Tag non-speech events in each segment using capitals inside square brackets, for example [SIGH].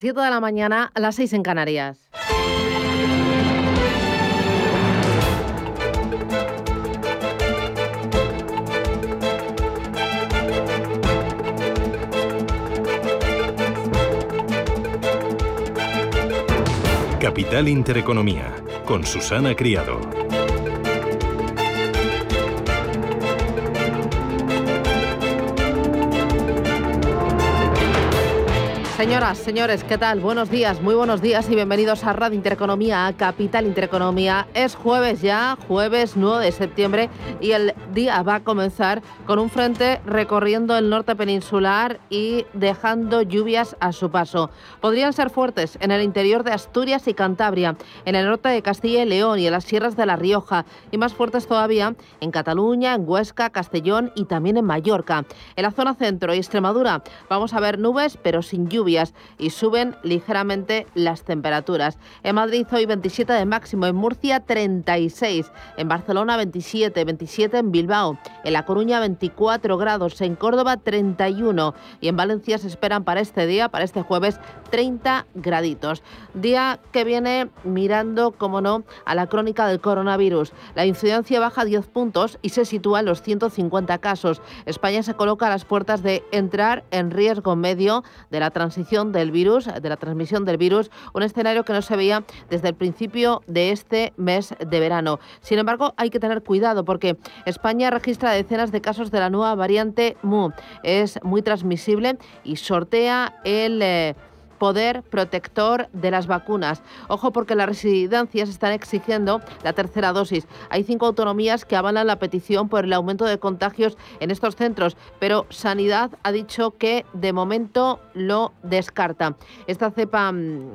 7 de la mañana a las 6 en Canarias. Capital Intereconomía, con Susana Criado. Señoras, señores, ¿qué tal? Buenos días, muy buenos días y bienvenidos a Radio Intereconomía, a Capital Intereconomía. Es jueves ya, jueves 9 de septiembre y el día va a comenzar con un frente recorriendo el norte peninsular y dejando lluvias a su paso. Podrían ser fuertes en el interior de Asturias y Cantabria, en el norte de Castilla y León y en las sierras de La Rioja y más fuertes todavía en Cataluña, en Huesca, Castellón y también en Mallorca. En la zona centro y Extremadura vamos a ver nubes pero sin y suben ligeramente las temperaturas. En Madrid hoy 27 de máximo, en Murcia 36, en Barcelona 27, 27 en Bilbao, en La Coruña 24 grados, en Córdoba 31 y en Valencia se esperan para este día, para este jueves, 30 graditos. Día que viene mirando, como no, a la crónica del coronavirus. La incidencia baja 10 puntos y se sitúa en los 150 casos. España se coloca a las puertas de entrar en riesgo medio de la transición del virus, de la transmisión del virus, un escenario que no se veía desde el principio de este mes de verano. Sin embargo, hay que tener cuidado porque España registra decenas de casos de la nueva variante MU. Es muy transmisible y sortea el... Eh, poder protector de las vacunas. Ojo porque las residencias están exigiendo la tercera dosis. Hay cinco autonomías que avalan la petición por el aumento de contagios en estos centros, pero Sanidad ha dicho que de momento lo descarta. Esta cepa mm,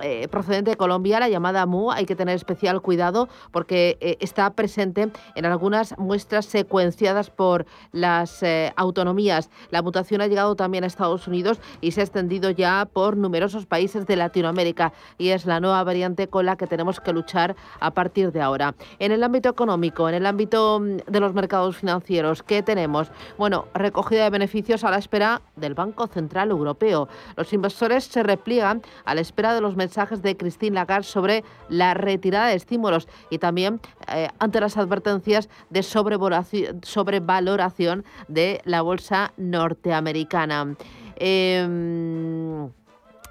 eh, procedente de Colombia, la llamada MU, hay que tener especial cuidado porque eh, está presente en algunas muestras secuenciadas por las eh, autonomías. La mutación ha llegado también a Estados Unidos y se ha extendido ya por numerosos países de Latinoamérica y es la nueva variante con la que tenemos que luchar a partir de ahora. En el ámbito económico, en el ámbito mm, de los mercados financieros, ¿qué tenemos? Bueno, recogida de beneficios a la espera del Banco Central Europeo. Los inversores se repliegan a la espera de los mensajes de Christine Lagarde sobre la retirada de estímulos y también eh, ante las advertencias de sobrevaloración de la bolsa norteamericana. Em,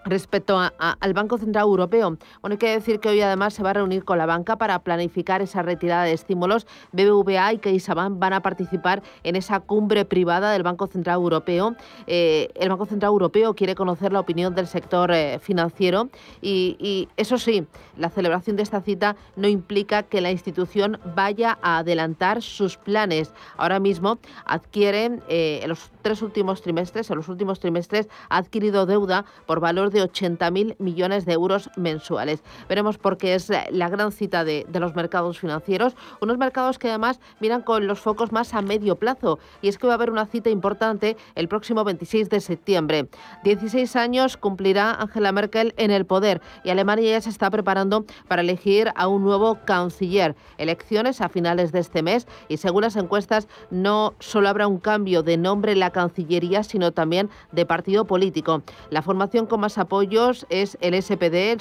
Respecto al Banco Central Europeo, bueno, hay que decir que hoy además se va a reunir con la banca para planificar esa retirada de estímulos. BBVA y CaixaBank van a participar en esa cumbre privada del Banco Central Europeo. Eh, el Banco Central Europeo quiere conocer la opinión del sector eh, financiero y, eso sí, la celebración de esta cita no implica que la institución vaya a adelantar sus planes. Ahora mismo adquiere eh, en los tres últimos trimestres, en los últimos trimestres ha adquirido deuda por valor de 80.000 millones de euros mensuales. Veremos por qué es la gran cita de, de los mercados financieros, unos mercados que además miran con los focos más a medio plazo. Y es que va a haber una cita importante el próximo 26 de septiembre. 16 años cumplirá Angela Merkel en el poder y Alemania ya se está preparando para elegir a un nuevo canciller. Elecciones a finales de este mes y según las encuestas no solo habrá un cambio de nombre en la Cancillería, sino también de partido político. La formación con más apoyos es el SPD,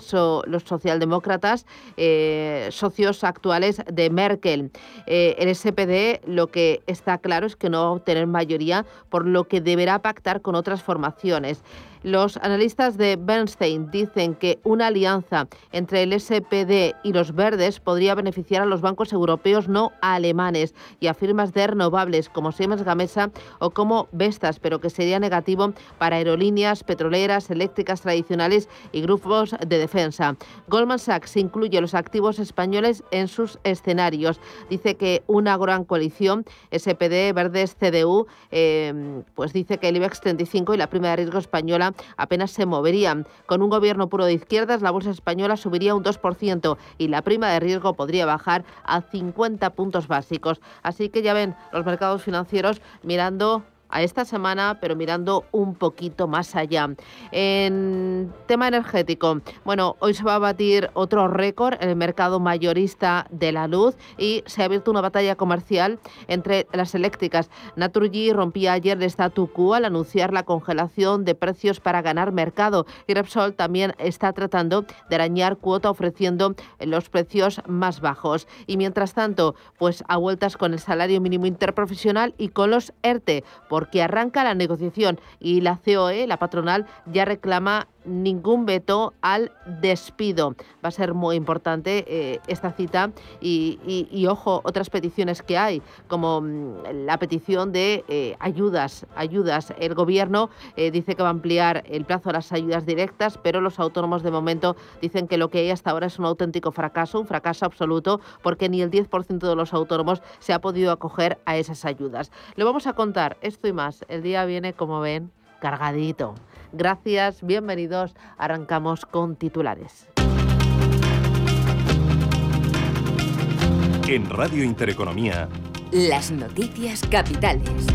los socialdemócratas, eh, socios actuales de Merkel. Eh, el SPD lo que está claro es que no va a obtener mayoría, por lo que deberá pactar con otras formaciones. Los analistas de Bernstein dicen que una alianza entre el SPD y los verdes podría beneficiar a los bancos europeos no alemanes y a firmas de renovables como Siemens Gamesa o como Vestas, pero que sería negativo para aerolíneas, petroleras, eléctricas tradicionales y grupos de defensa. Goldman Sachs incluye los activos españoles en sus escenarios. Dice que una gran coalición, SPD, Verdes, CDU, eh, pues dice que el IBEX 35 y la prima de riesgo española apenas se moverían. Con un gobierno puro de izquierdas, la bolsa española subiría un 2% y la prima de riesgo podría bajar a 50 puntos básicos. Así que ya ven los mercados financieros mirando a esta semana, pero mirando un poquito más allá. En tema energético, bueno, hoy se va a batir otro récord en el mercado mayorista de la luz y se ha abierto una batalla comercial entre las eléctricas. Naturgy rompía ayer el statu quo al anunciar la congelación de precios para ganar mercado y Repsol también está tratando de arañar cuota ofreciendo los precios más bajos. Y mientras tanto, pues a vueltas con el salario mínimo interprofesional y con los ERTE, porque arranca la negociación y la COE, la patronal, ya reclama ningún veto al despido. Va a ser muy importante eh, esta cita y, ojo, otras peticiones que hay, como mm, la petición de eh, ayudas, ayudas. El gobierno eh, dice que va a ampliar el plazo de las ayudas directas, pero los autónomos de momento dicen que lo que hay hasta ahora es un auténtico fracaso, un fracaso absoluto, porque ni el 10% de los autónomos se ha podido acoger a esas ayudas. Le vamos a contar esto y más. El día viene, como ven, cargadito. Gracias, bienvenidos. Arrancamos con titulares. En Radio Intereconomía. Las noticias capitales.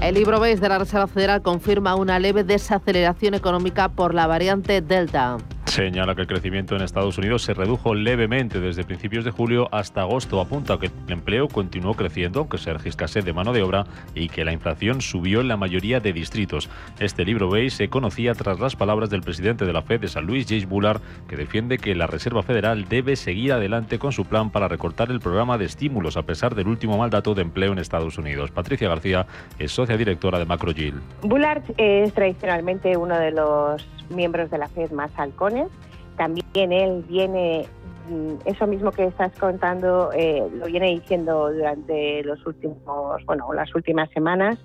El libro BES de la Reserva Federal confirma una leve desaceleración económica por la variante Delta. Señala que el crecimiento en Estados Unidos se redujo levemente desde principios de julio hasta agosto. Apunta que el empleo continuó creciendo, aunque se registrase de mano de obra, y que la inflación subió en la mayoría de distritos. Este libro veis se conocía tras las palabras del presidente de la Fed de San Luis, James Bullard, que defiende que la Reserva Federal debe seguir adelante con su plan para recortar el programa de estímulos a pesar del último mal dato de empleo en Estados Unidos. Patricia García es socia directora de MacroGill. Bullard es tradicionalmente uno de los miembros de la FED más halcones. También él viene, mm, eso mismo que estás contando, eh, lo viene diciendo durante los últimos, bueno, las últimas semanas.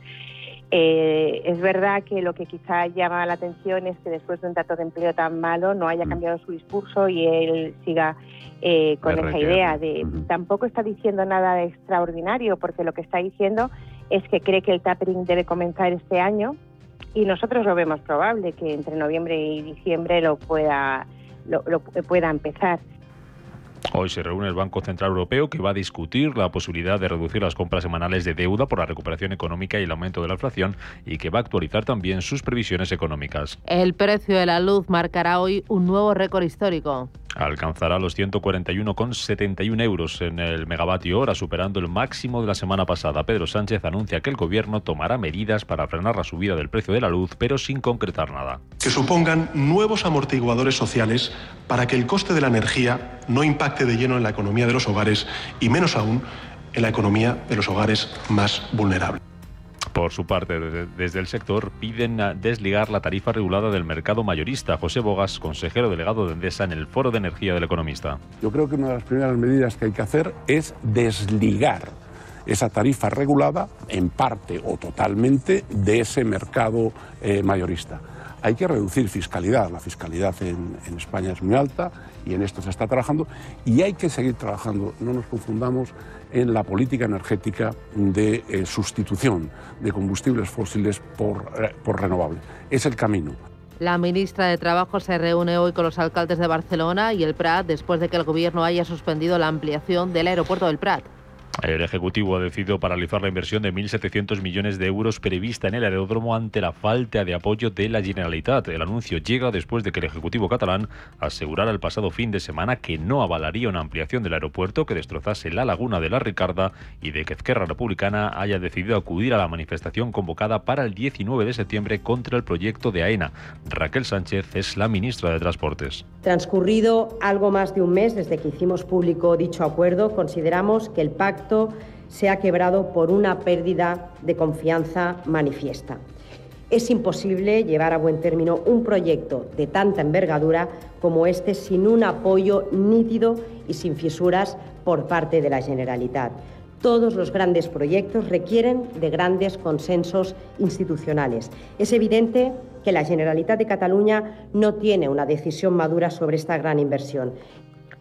Eh, es verdad que lo que quizá llama la atención es que después de un dato de empleo tan malo no haya mm. cambiado su discurso y él siga eh, con esa idea de tampoco está diciendo nada de extraordinario porque lo que está diciendo es que cree que el tapering debe comenzar este año y nosotros lo vemos probable que entre noviembre y diciembre lo pueda, lo, pueda empezar. Hoy se reúne el Banco Central Europeo que va a discutir la posibilidad de reducir las compras semanales de deuda por la recuperación económica y el aumento de la inflación y que va a actualizar también sus previsiones económicas. El precio de la luz marcará hoy un nuevo récord histórico alcanzará los 141,71 euros en el megavatio hora, superando el máximo de la semana pasada. Pedro Sánchez anuncia que el gobierno tomará medidas para frenar la subida del precio de la luz, pero sin concretar nada. Que supongan nuevos amortiguadores sociales para que el coste de la energía no impacte de lleno en la economía de los hogares y menos aún en la economía de los hogares más vulnerables. Por su parte, desde el sector piden desligar la tarifa regulada del mercado mayorista. José Bogas, consejero delegado de Endesa en el Foro de Energía del Economista. Yo creo que una de las primeras medidas que hay que hacer es desligar esa tarifa regulada en parte o totalmente de ese mercado eh, mayorista. Hay que reducir fiscalidad. La fiscalidad en, en España es muy alta y en esto se está trabajando y hay que seguir trabajando. No nos confundamos en la política energética de eh, sustitución de combustibles fósiles por, eh, por renovables. Es el camino. La ministra de Trabajo se reúne hoy con los alcaldes de Barcelona y el Prat después de que el gobierno haya suspendido la ampliación del aeropuerto del Prat. El Ejecutivo ha decidido paralizar la inversión de 1.700 millones de euros prevista en el aeródromo ante la falta de apoyo de la Generalitat. El anuncio llega después de que el Ejecutivo catalán asegurara el pasado fin de semana que no avalaría una ampliación del aeropuerto que destrozase la laguna de la Ricarda y de que Ezquerra Republicana haya decidido acudir a la manifestación convocada para el 19 de septiembre contra el proyecto de AENA. Raquel Sánchez es la ministra de Transportes. Transcurrido algo más de un mes desde que hicimos público dicho acuerdo, consideramos que el pacto se ha quebrado por una pérdida de confianza manifiesta. Es imposible llevar a buen término un proyecto de tanta envergadura como este sin un apoyo nítido y sin fisuras por parte de la Generalitat. Todos los grandes proyectos requieren de grandes consensos institucionales. Es evidente que la Generalitat de Cataluña no tiene una decisión madura sobre esta gran inversión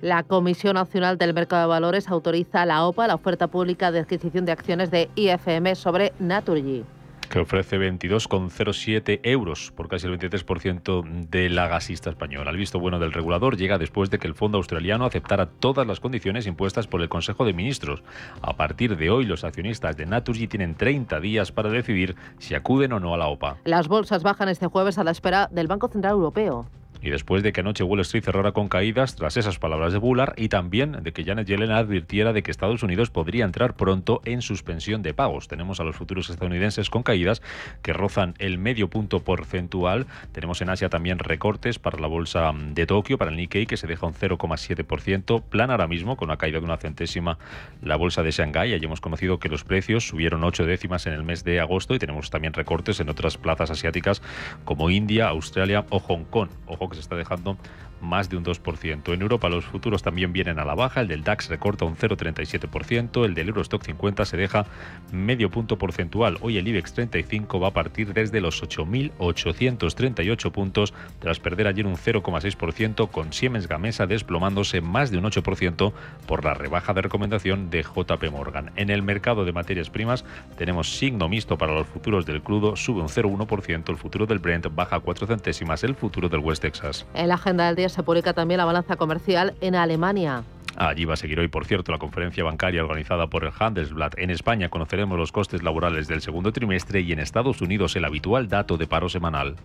la Comisión Nacional del Mercado de Valores autoriza a la OPA la oferta pública de adquisición de acciones de IFM sobre Naturgy. que ofrece 22,07 euros por casi el 23% de la gasista española. El visto bueno del regulador llega después de que el fondo australiano aceptara todas las condiciones impuestas por el Consejo de Ministros. A partir de hoy, los accionistas de Naturgy tienen 30 días para decidir si acuden o no a la OPA. Las bolsas bajan este jueves a la espera del Banco Central Europeo y después de que anoche Wall Street cerrara con caídas tras esas palabras de Bullard y también de que Janet Yellen advirtiera de que Estados Unidos podría entrar pronto en suspensión de pagos. Tenemos a los futuros estadounidenses con caídas que rozan el medio punto porcentual. Tenemos en Asia también recortes para la bolsa de Tokio, para el Nikkei, que se deja un 0,7%. Plan ahora mismo, con una caída de una centésima, la bolsa de Shanghái. Allí hemos conocido que los precios subieron ocho décimas en el mes de agosto y tenemos también recortes en otras plazas asiáticas como India, Australia o Hong Kong. Ojo se está dejando más de un 2%. En Europa los futuros también vienen a la baja, el del DAX recorta un 0,37%, el del Eurostock 50 se deja medio punto porcentual. Hoy el IBEX 35 va a partir desde los 8.838 puntos tras perder ayer un 0,6% con Siemens Gamesa desplomándose más de un 8% por la rebaja de recomendación de JP Morgan. En el mercado de materias primas tenemos signo mixto para los futuros del crudo, sube un 0,1%, el futuro del Brent baja 4 centésimas, el futuro del West Texas. En la agenda del día se publica también la balanza comercial en Alemania. Allí va a seguir hoy, por cierto, la conferencia bancaria organizada por el Handelsblatt. En España conoceremos los costes laborales del segundo trimestre y en Estados Unidos el habitual dato de paro semanal.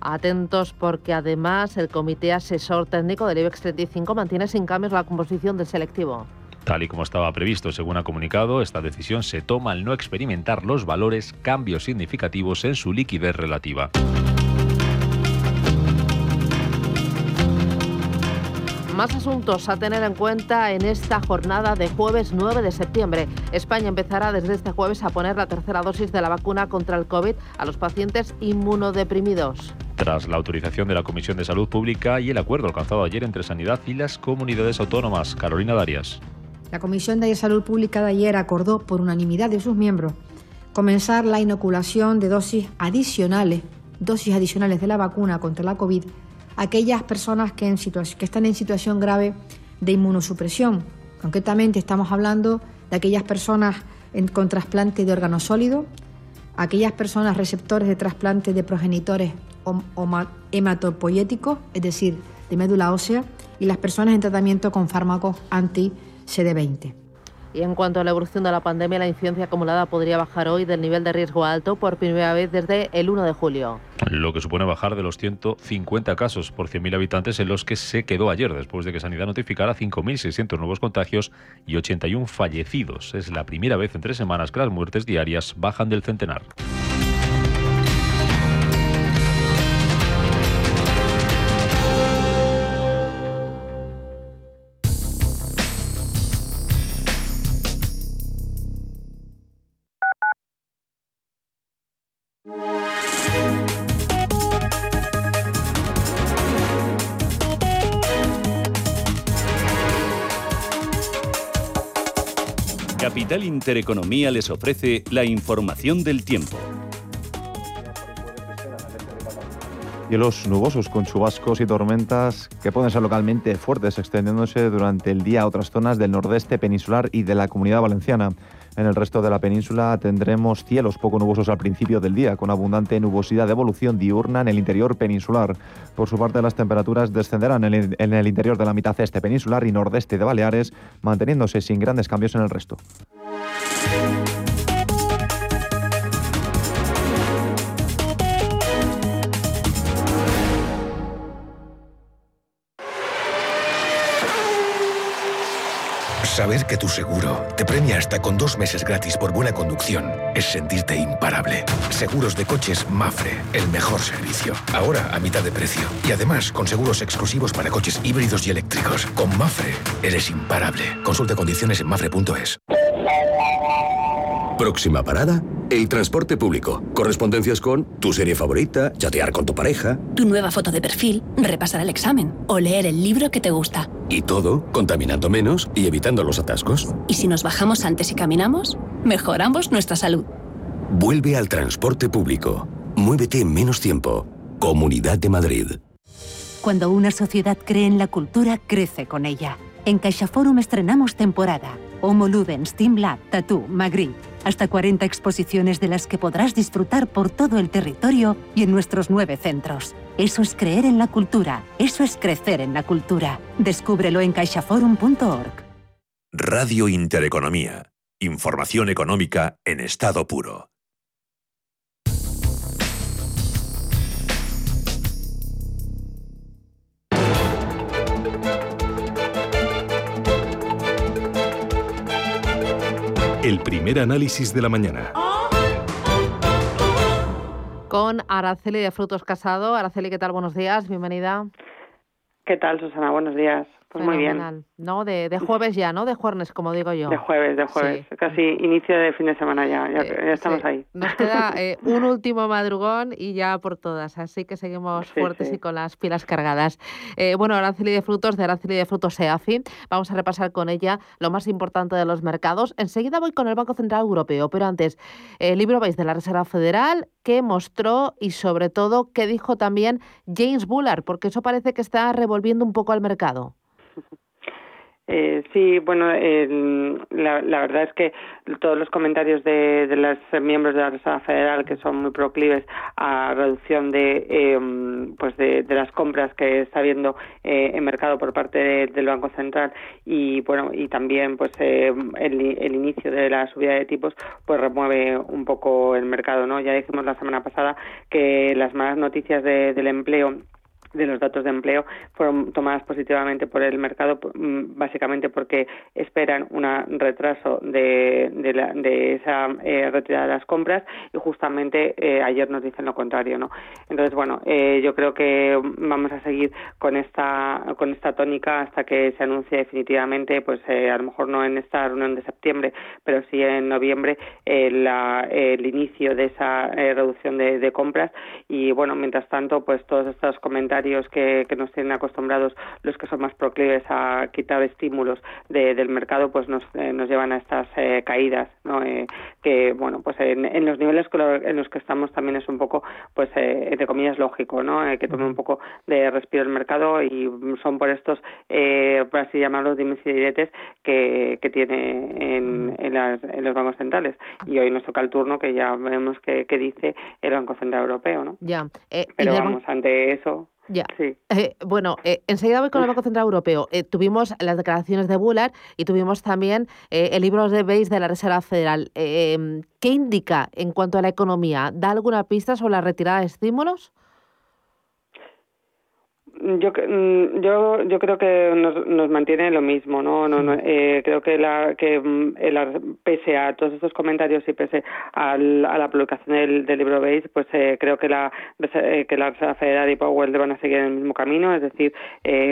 Atentos porque además el Comité Asesor Técnico del IBEX 35 mantiene sin cambios la composición del selectivo. Tal y como estaba previsto, según ha comunicado, esta decisión se toma al no experimentar los valores cambios significativos en su liquidez relativa. Más asuntos a tener en cuenta en esta jornada de jueves 9 de septiembre. España empezará desde este jueves a poner la tercera dosis de la vacuna contra el COVID a los pacientes inmunodeprimidos. Tras la autorización de la Comisión de Salud Pública y el acuerdo alcanzado ayer entre Sanidad y las comunidades autónomas. Carolina Darias. La Comisión de Salud Pública de ayer acordó por unanimidad de sus miembros comenzar la inoculación de dosis adicionales, dosis adicionales de la vacuna contra la COVID aquellas personas que, en están en situación grave de inmunosupresión. Concretamente estamos hablando de aquellas personas con trasplante de órgano sólido, aquellas personas receptores de trasplante de progenitores hematopoyéticos, es decir, de médula ósea, y las personas en tratamiento con fármacos anti-CD20. Y en cuanto a la evolución de la pandemia, la incidencia acumulada podría bajar hoy del nivel de riesgo alto por primera vez desde el 1 de julio. Lo que supone bajar de los 150 casos por 100.000 habitantes en los que se quedó ayer, después de que Sanidad notificara 5.600 nuevos contagios y 81 fallecidos. Es la primera vez en tres semanas que las muertes diarias bajan del centenar. Intereconomía les ofrece la información del tiempo. Cielos nubosos con chubascos y tormentas que pueden ser localmente fuertes, extendiéndose durante el día a otras zonas del nordeste peninsular y de la comunidad valenciana. En el resto de la península tendremos cielos poco nubosos al principio del día, con abundante nubosidad de evolución diurna en el interior peninsular. Por su parte, las temperaturas descenderán en el, interior de la mitad este peninsular y nordeste de Baleares, manteniéndose sin grandes cambios en el resto. Saber que tu seguro te premia hasta con dos meses gratis por buena conducción es sentirte imparable. Seguros de coches Mafre, el mejor servicio. Ahora a mitad de precio. Y además con seguros exclusivos para coches híbridos y eléctricos. Con Mafre eres imparable. Consulta condiciones en mafre.es. Próxima parada, el transporte público. Correspondencias con tu serie favorita, chatear con tu pareja. Tu nueva foto de perfil, repasar el examen o leer el libro que te gusta. Y todo contaminando menos y evitando los atascos. ¿Y si nos bajamos antes y caminamos? Mejoramos nuestra salud. Vuelve al transporte público. Muévete en menos tiempo. Comunidad de Madrid. Cuando una sociedad cree en la cultura, crece con ella. En CaixaForum estrenamos temporada. Homo Ludens, Team Lab, Tattoo, Magritte. Hasta 40 exposiciones de las que podrás disfrutar por todo el territorio y en nuestros nueve centros. Eso es creer en la cultura, eso es crecer en la cultura. Descúbrelo en caixaforum.org. Radio Intereconomía. Información económica en estado puro. El primer análisis de la mañana. Con Araceli de Frutos Casado. Araceli, ¿qué tal? Buenos días, bienvenida. ¿Qué tal, Susana? Buenos días. Pues muy bien. ¿No? De, de, jueves ya, ¿no? De jueves, como digo yo. De jueves, de jueves. Casi inicio de fin de semana ya, ya, eh, estamos ahí. Nos queda [LAUGHS] eh, un último madrugón y ya por todas, así que seguimos fuertes y con las pilas cargadas. Eh, bueno, Araceli de Frutos, de Araceli de Frutos SEAFI, vamos a repasar con ella lo más importante de los mercados. Enseguida voy con el Banco Central Europeo, pero antes, el libro veis de la Reserva Federal, qué mostró y sobre todo qué dijo también James Bullard, porque eso parece que está revolviendo un poco al mercado. Eh, sí, bueno, la, verdad es que todos los comentarios de, los miembros de la Reserva Federal que son muy proclives a reducción de em, pues de, las compras que está habiendo eh, en mercado por parte del Banco Central y bueno y también pues eh, el, inicio de la subida de tipos pues remueve un poco el mercado, ¿no? Ya dijimos la semana pasada que las malas noticias del empleo de los datos de empleo fueron tomadas positivamente por el mercado mm, básicamente porque esperan un retraso de, de, esa eh, retirada de las compras y justamente eh, ayer nos dicen lo contrario no entonces bueno eh, yo creo que vamos a seguir con esta con esta tónica hasta que se anuncie definitivamente pues a lo mejor no en esta reunión de septiembre pero sí en noviembre el inicio de esa reducción de, de compras. Y bueno mientras tanto pues todos estos comentarios que, nos tienen acostumbrados los que son más proclives a quitar estímulos del mercado, pues nos, eh, nos llevan a estas eh, caídas, ¿no? Eh, que, bueno, pues en, los niveles en los que estamos también es un poco, pues, entre comillas, lógico, ¿no? que tome un poco de respiro el mercado y son por estos, por así llamarlos, dimes y diretes que, que tiene en, en, los bancos centrales. Y hoy nos toca el turno que ya vemos que, dice el Banco Central Europeo, ¿no? Ya. Pero vamos, ante eso ya. Eh, bueno, eh, enseguida voy con el Banco Central Europeo. Eh, tuvimos las declaraciones de Bullard y tuvimos también el libro de Base de la Reserva Federal. Em, ¿Qué indica en cuanto a la economía? ¿Da alguna pista sobre la retirada de estímulos? Yo mm, yo yo creo que nos, nos mantiene lo mismo no no, eh, creo que la que mm, pese a todos estos comentarios y pese a la publicación del, del libro Base pues eh, creo que la eh, que la Reserva Federal y Powell van a seguir en el mismo camino es decir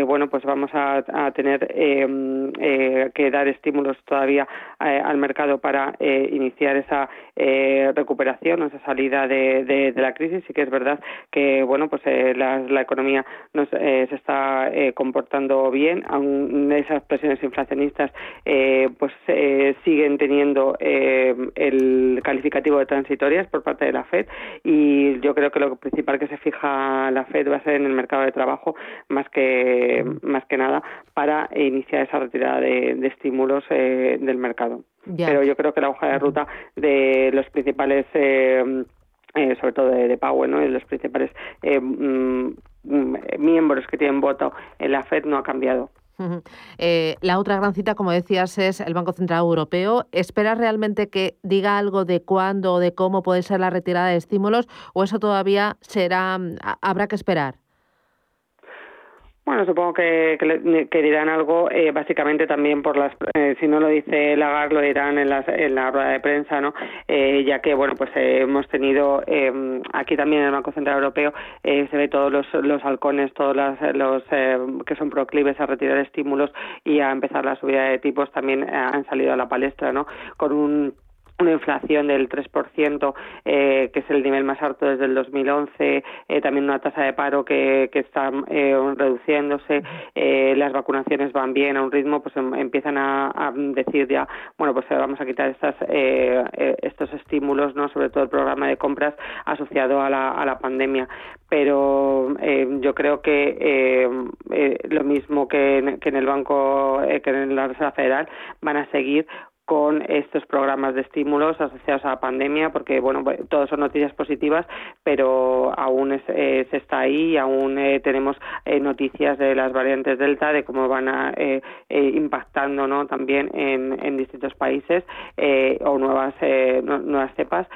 bueno pues vamos a, a tener que dar estímulos todavía al mercado para iniciar esa recuperación esa salida de, de, de, la crisis. Y que es verdad que bueno pues la, la economía nos eh, se está eh, comportando bien, aun esas presiones inflacionistas eh, pues siguen teniendo el calificativo de transitorias por parte de la Fed. Y yo creo que lo principal que se fija la Fed va a ser en el mercado de trabajo más que más que nada para iniciar esa retirada de, estímulos del mercado. Pero yo creo que la hoja de ruta de los principales sobre todo de, de Powell, ¿no? los principales mm, Mm, miembros que tienen voto en la Fed no ha cambiado. Eh, la otra gran cita, como decías, es el Banco Central Europeo. ¿Esperas realmente que diga algo de cuándo o de cómo puede ser la retirada de estímulos o eso todavía será habrá que esperar? Bueno, supongo que, que, dirán algo, eh, básicamente también por las, eh, si no lo dice Lagarde, lo dirán en, las, en la rueda de prensa, ¿no? Eh, ya que, bueno, pues hemos tenido, aquí también en el Banco Central Europeo, se ve todos los, los halcones, todos los que son proclives a retirar estímulos y a empezar la subida de tipos también han salido a la palestra, ¿no? Con un una inflación del 3%, eh, que es el nivel más alto desde el 2011, eh, también una tasa de paro que, que está eh, reduciéndose, eh, las vacunaciones van bien a un ritmo, pues em, empiezan a, decir ya, bueno, pues vamos a quitar estas, eh, eh, estos estímulos, no sobre todo el programa de compras asociado a la, a la pandemia. Pero yo creo que lo mismo que en, que en el Banco, que en la Reserva Federal, van a seguir con estos programas de estímulos asociados a la pandemia, porque bueno, todos son noticias positivas, pero aún eh, se está ahí, aún eh, tenemos eh, noticias de las variantes Delta, de cómo van a, impactando ¿no? también en, en distintos países o nuevas, nuevas cepas,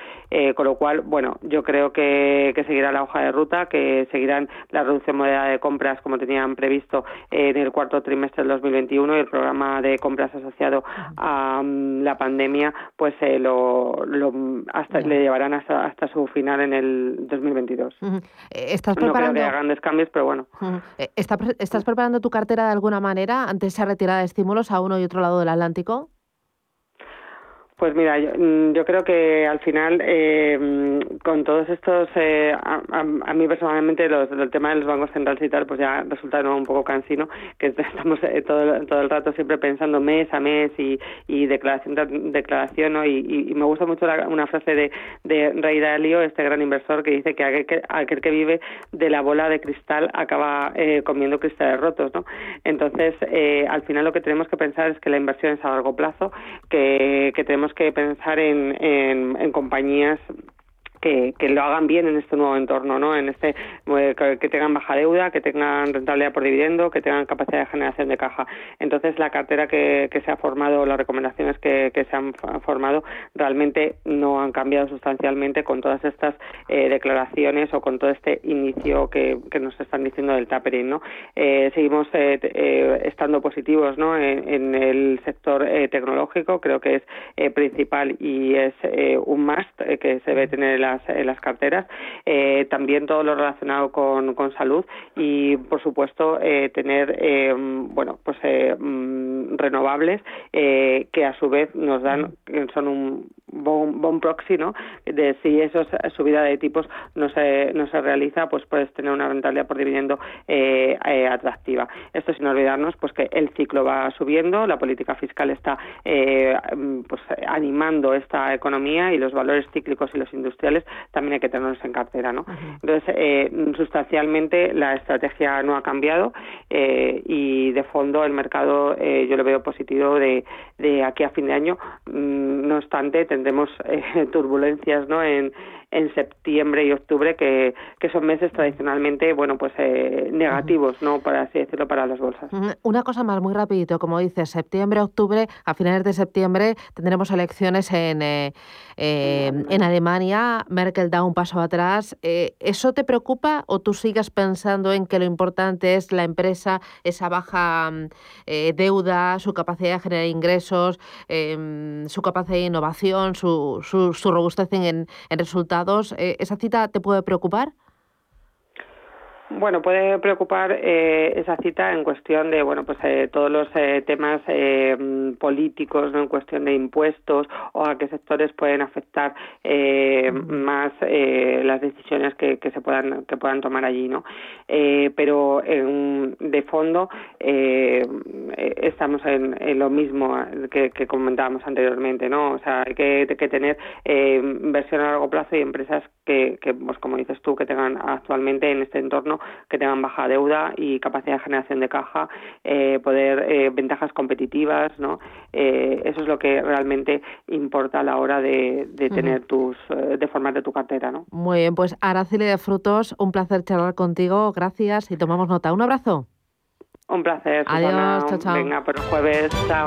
con lo cual, bueno, yo creo que, que seguirá la hoja de ruta, que seguirán la reducción moderada de compras como tenían previsto en el cuarto trimestre del 2021 y el programa de compras asociado a la pandemia, pues lo, lo hasta le llevarán hasta, hasta su final en el 2022. ¿Estás preparando? No creo que grandes cambios, pero bueno. Eh, ¿Estás preparando tu cartera de alguna manera ante esa retirada de estímulos a uno y otro lado del Atlántico? Pues mira, yo, mm, creo que al final, eh, mm, con todos estos, eh, a, mí personalmente, los, el tema de los bancos centrales y tal, pues ya resulta un poco cansino, que [LAUGHS] estamos eh, todo, todo el rato siempre pensando mes a mes y, y declaración declaración, ¿no? Y, me gusta mucho una frase de, de Rey Dalio, este gran inversor, que dice que aquel, que vive de la bola de cristal acaba comiendo cristales rotos, ¿no? Entonces, al final lo que tenemos que pensar es que la inversión es a largo plazo, que, que tenemos que pensar en, en, compañías que, que, lo hagan bien en este nuevo entorno, ¿no? En este que, tengan baja deuda, que tengan rentabilidad por dividendo, que tengan capacidad de generación de caja. Entonces la cartera que, se ha formado, las recomendaciones que, se han formado, realmente no han cambiado sustancialmente con todas estas eh, declaraciones o con todo este inicio que, nos están diciendo del tapering, ¿no? Eh, seguimos eh, eh estando positivos, ¿no? En, en el sector eh, tecnológico, creo que es principal y es un must que se debe tener la en las carteras, eh, también todo lo relacionado con, con salud y, por supuesto, eh, tener eh, bueno pues mm, renovables que a su vez nos dan son un buen, proxy ¿no? de si esa subida de tipos no se, no se realiza, pues puedes tener una rentabilidad por dividendo atractiva. Esto sin olvidarnos pues que el ciclo va subiendo, la política fiscal está pues animando esta economía y los valores cíclicos y los industriales también hay que tenerlos en cartera, ¿no? Entonces, eh, sustancialmente la estrategia no ha cambiado eh, y de fondo el mercado eh, yo lo veo positivo de, de aquí a fin de año. Mm, no obstante, tendremos [LAUGHS] turbulencias, ¿no? En, en septiembre y octubre, que, que son meses tradicionalmente, bueno, pues eh, negativos, ¿no? Para así decirlo, para las bolsas. Una cosa más, muy rapidito, como dices, septiembre, octubre, a finales de septiembre tendremos elecciones en, eh, eh, en Alemania, Merkel da un paso atrás. ¿Eso te preocupa o tú sigues pensando en que lo importante es la empresa, esa baja deuda, su capacidad de generar ingresos, em, su capacidad de innovación, su, su, su robustez en, en resultados? Eh, ¿esa cita te puede preocupar? Bueno, puede preocupar eh, esa cita en cuestión de, bueno, pues eh, todos los eh, temas eh, políticos, ¿no? En cuestión de impuestos o a qué sectores pueden afectar eh, más eh, las decisiones que, que, se puedan que puedan tomar allí, ¿no? Eh, pero en, de fondo eh, estamos en, en, lo mismo que, que, comentábamos anteriormente, ¿no? O sea, hay que, que tener eh, inversión a largo plazo y empresas que, que, pues como dices tú, que tengan actualmente en este entorno que tengan baja deuda y capacidad de generación de caja, eh, poder eh, ventajas competitivas, ¿no? Eh, eso es lo que realmente importa a la hora de, tener tus, de formarte tu cartera, ¿no? Muy bien, pues Araceli de Frutos, un placer charlar contigo, gracias y tomamos nota. Un abrazo. Un placer. Adiós, chao, chao. Venga, por el jueves, chao.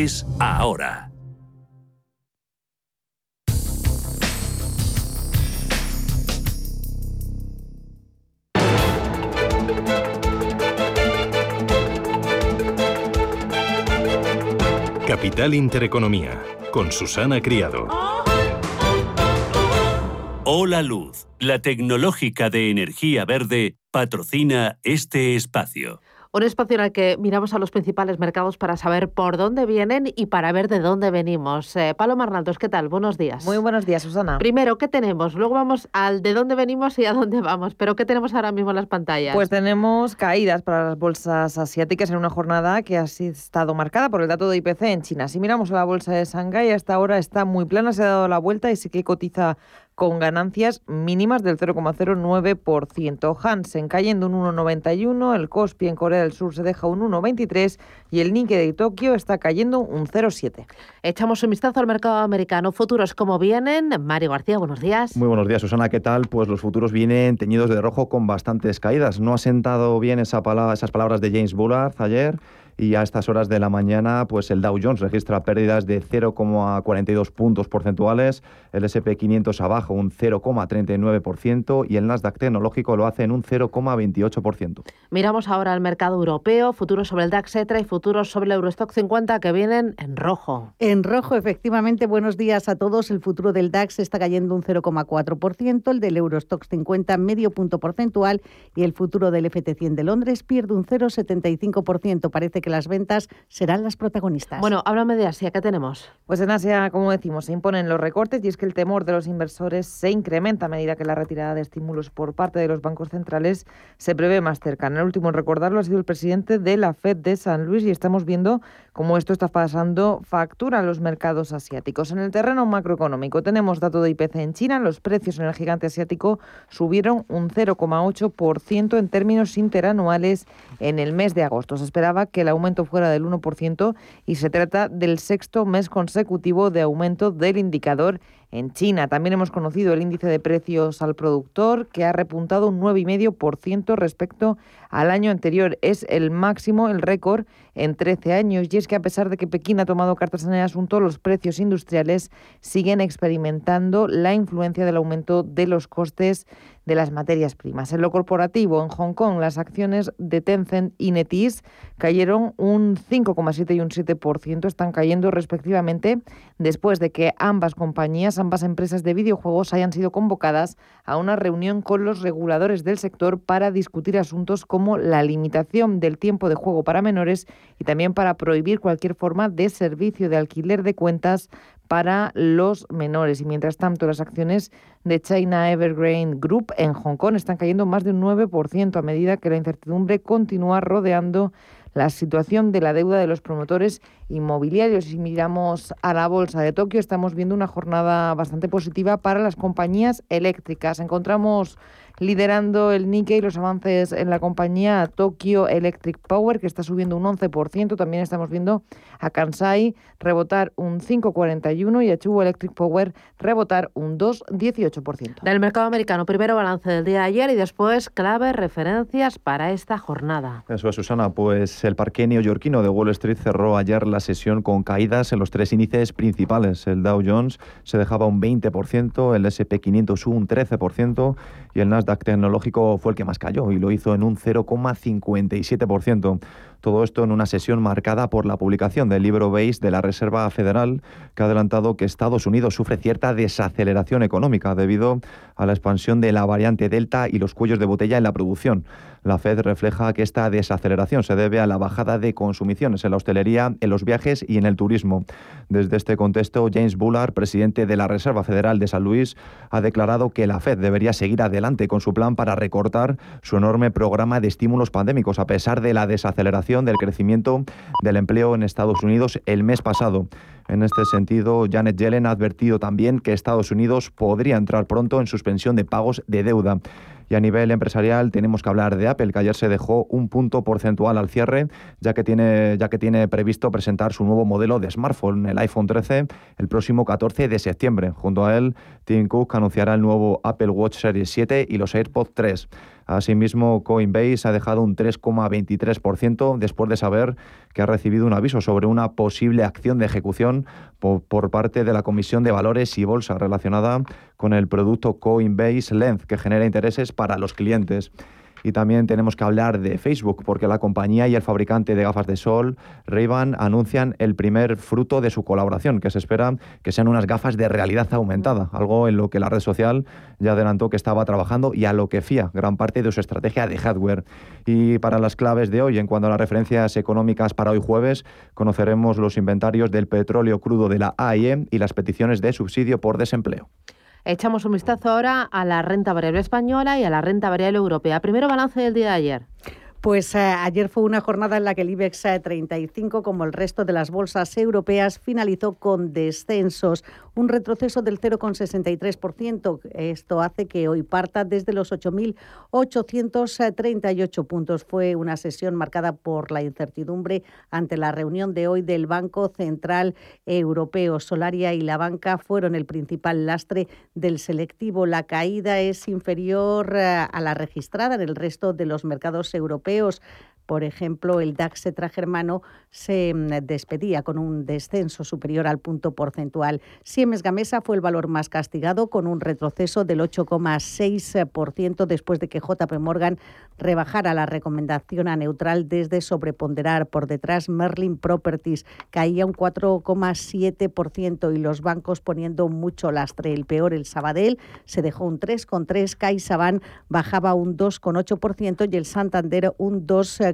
ahora. Capital Intereconomía, con Susana Criado. Hola Luz, la tecnológica de energía verde, patrocina este espacio. Un espacio en el que miramos a los principales mercados para saber por dónde vienen y para ver de dónde venimos. Eh, Paloma Arnaldos, ¿qué tal? Buenos días. Muy buenos días, Susana. Primero, ¿qué tenemos? Luego vamos al de dónde venimos y a dónde vamos. Pero ¿qué tenemos ahora mismo en las pantallas? Pues tenemos caídas para las bolsas asiáticas en una jornada que ha estado marcada por el dato de IPC en China. Si miramos a la bolsa de Shanghái, hasta ahora está muy plana, se ha dado la vuelta y sí que cotiza con ganancias mínimas del 0,09%. Hansen cayendo un 1,91, el Kospi en Corea del Sur se deja un 1,23 y el Nikkei de Tokio está cayendo un 0,7. Echamos un vistazo al mercado americano. Futuros, ¿cómo vienen? Mario García, buenos días. Muy buenos días, Susana. ¿Qué tal? Pues los futuros vienen teñidos de rojo con bastantes caídas. No ha sentado bien esa palabra, esas palabras de James Bullard ayer y a estas horas de la mañana pues el Dow Jones registra pérdidas de 0,42 puntos porcentuales, el SP500 abajo un 0,39% y el Nasdaq tecnológico lo hace en un 0,28%. Miramos ahora al mercado europeo, futuros sobre el DAX Etra y futuros sobre el Eurostock 50 que vienen en rojo. En rojo, efectivamente, buenos días a todos. El futuro del DAX está cayendo un 0,4%, el del Eurostock 50 medio punto porcentual y el futuro del FT100 de Londres pierde un 0,75%. Parece que las ventas serán las protagonistas. Bueno, háblame de Asia, ¿qué tenemos? Pues en Asia, como decimos, se imponen los recortes y es que el temor de los inversores se incrementa a medida que la retirada de estímulos por parte de los bancos centrales se prevé más cercana. El último en recordarlo ha sido el presidente de la Fed de San Luis y estamos viendo cómo esto está pasando factura a los mercados asiáticos. En el terreno macroeconómico tenemos dato de IPC en China, los precios en el gigante asiático subieron un 0,8% en términos interanuales en el mes de agosto. Se esperaba que la aumento fuera del 1% y se trata del sexto mes consecutivo de aumento del indicador en China. También hemos conocido el índice de precios al productor, que ha repuntado un 9,5% respecto al año anterior. Es el máximo, el récord, en 13 años. Y es que a pesar de que Pekín ha tomado cartas en el asunto, los precios industriales siguen experimentando la influencia del aumento de los costes de las materias primas. En lo corporativo, en Hong Kong, las acciones de Tencent y NetEase cayeron un 5,7 y un 7%, están cayendo respectivamente después de que ambas compañías, ambas empresas de videojuegos hayan sido convocadas a una reunión con los reguladores del sector para discutir asuntos como la limitación del tiempo de juego para menores y también para prohibir cualquier forma de servicio de alquiler de cuentas para los menores. Y mientras tanto, las acciones de China Evergreen Group en Hong Kong están cayendo más de un 9% a medida que la incertidumbre continúa rodeando la situación de la deuda de los promotores inmobiliarios. Si miramos a la bolsa de Tokio, estamos viendo una jornada bastante positiva para las compañías eléctricas. Encontramos liderando el Nikkei los avances en la compañía Tokyo Electric Power, que está subiendo un 11%. También estamos viendo a Kansai rebotar un 5,41% y a Chubo Electric Power rebotar un 2,18%. Del mercado americano, primero balance del día de ayer y después clave referencias para esta jornada. Eso es, Susana. Pues el parque neoyorquino de Wall Street cerró ayer la sesión con caídas en los tres índices principales. El Dow Jones se dejaba un 20%, el SP500 un 13% y el Nasdaq tecnológico fue el que más cayó y lo hizo en un 0,57%. Todo esto en una sesión marcada por la publicación del libro Base de la Reserva Federal, que ha adelantado que Estados Unidos sufre cierta desaceleración económica debido a la expansión de la variante Delta y los cuellos de botella en la producción. La Fed refleja que esta desaceleración se debe a la bajada de consumiciones en la hostelería, en los viajes y en el turismo. Desde este contexto, James Bullard, presidente de la Reserva Federal de San Luis, ha declarado que la Fed debería seguir adelante con su plan para recortar su enorme programa de estímulos pandémicos a pesar de la desaceleración del crecimiento del empleo en Estados Unidos el mes pasado. En este sentido, Janet Yellen ha advertido también que Estados Unidos podría entrar pronto en suspensión de pagos de deuda. Y a nivel empresarial tenemos que hablar de Apple, que ayer se dejó un punto porcentual al cierre, ya que tiene, ya que tiene previsto presentar su nuevo modelo de smartphone, el iPhone 13, el próximo 14 de septiembre. Junto a él, Tim Cook anunciará el nuevo Apple Watch Series 7 y los AirPods 3. Asimismo, Coinbase ha dejado un 3,23% después de saber que ha recibido un aviso sobre una posible acción de ejecución por, por, parte de la Comisión de Valores y Bolsa relacionada con el producto Coinbase Lens, que genera intereses para los clientes. Y también tenemos que hablar de Facebook, porque la compañía y el fabricante de gafas de sol, Ray-Ban, anuncian el primer fruto de su colaboración, que se espera que sean unas gafas de realidad aumentada, algo en lo que la red social ya adelantó que estaba trabajando y a lo que fía gran parte de su estrategia de hardware. Y para las claves de hoy, en cuanto a las referencias económicas para hoy jueves, conoceremos los inventarios del petróleo crudo de la AIE y las peticiones de subsidio por desempleo. Echamos un vistazo ahora a la renta variable española y a la renta variable europea. Primero balance del día de ayer. Pues eh, ayer fue una jornada en la que el IBEX 35, eh, como el resto de las bolsas europeas, finalizó con descensos, un retroceso del 0,63%. Esto hace que hoy parta desde los 8.838 puntos. Fue una sesión marcada por la incertidumbre ante la reunión de hoy del Banco Central Europeo. Solaria y la banca fueron el principal lastre del selectivo. La caída es inferior eh, a la registrada en el resto de los mercados europeos por ejemplo, el DAX germano se mm, despedía con un descenso superior al punto porcentual. Siemens Gamesa fue el valor más castigado con un retroceso del 8,6% después de que JP Morgan rebajara la recomendación a neutral desde sobreponderar. Por detrás, Merlin Properties caía un 4,7% y los bancos poniendo mucho lastre. El peor, el Sabadell, se dejó un 3,3%, CaixaBank bajaba un 2,8% y el Santander un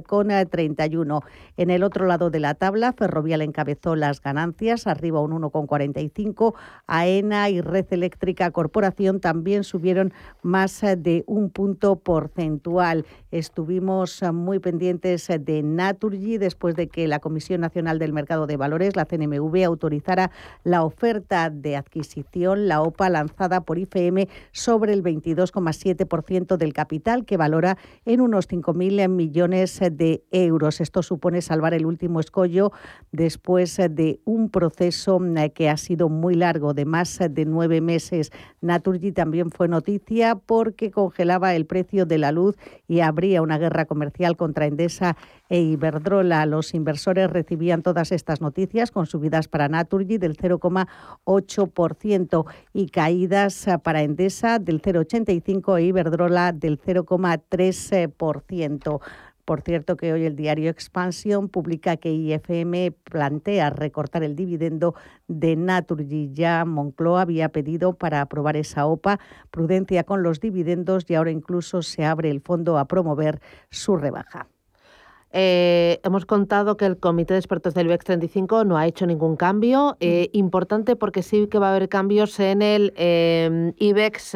2,31%. En el otro lado de la tabla, Ferrovial encabezó las ganancias, arriba un 1,45%. AENA y Red Eléctrica Corporación también subieron más de un punto porcentual. Estuvimos muy pendientes de Naturgy después de que la Comisión Nacional del Mercado de Valores, la CNMV, autorizara la oferta de adquisición, la OPA lanzada por IFM sobre el 22,7% del capital que valora en unos 5.000 millones de euros. Esto supone salvar el último escollo después de un proceso que ha sido muy largo, de más de nueve meses. Naturgy también fue noticia porque congelaba el precio de la luz y habría una guerra comercial contra Endesa e Iberdrola. Los inversores recibían todas estas noticias con subidas para Naturgy del 0,8% y caídas para Endesa del 0,85% e Iberdrola del 0,3%. Por cierto, que hoy el diario Expansión publica que IFM plantea recortar el dividendo de Naturgy. Ya Moncloa había pedido para aprobar esa OPA prudencia con los dividendos y ahora incluso se abre el fondo a promover su rebaja. Eh, hemos contado que el Comité de Expertos del IBEX 35 no ha hecho ningún cambio. Eh, importante porque sí que va a haber cambios en el eh, IBEX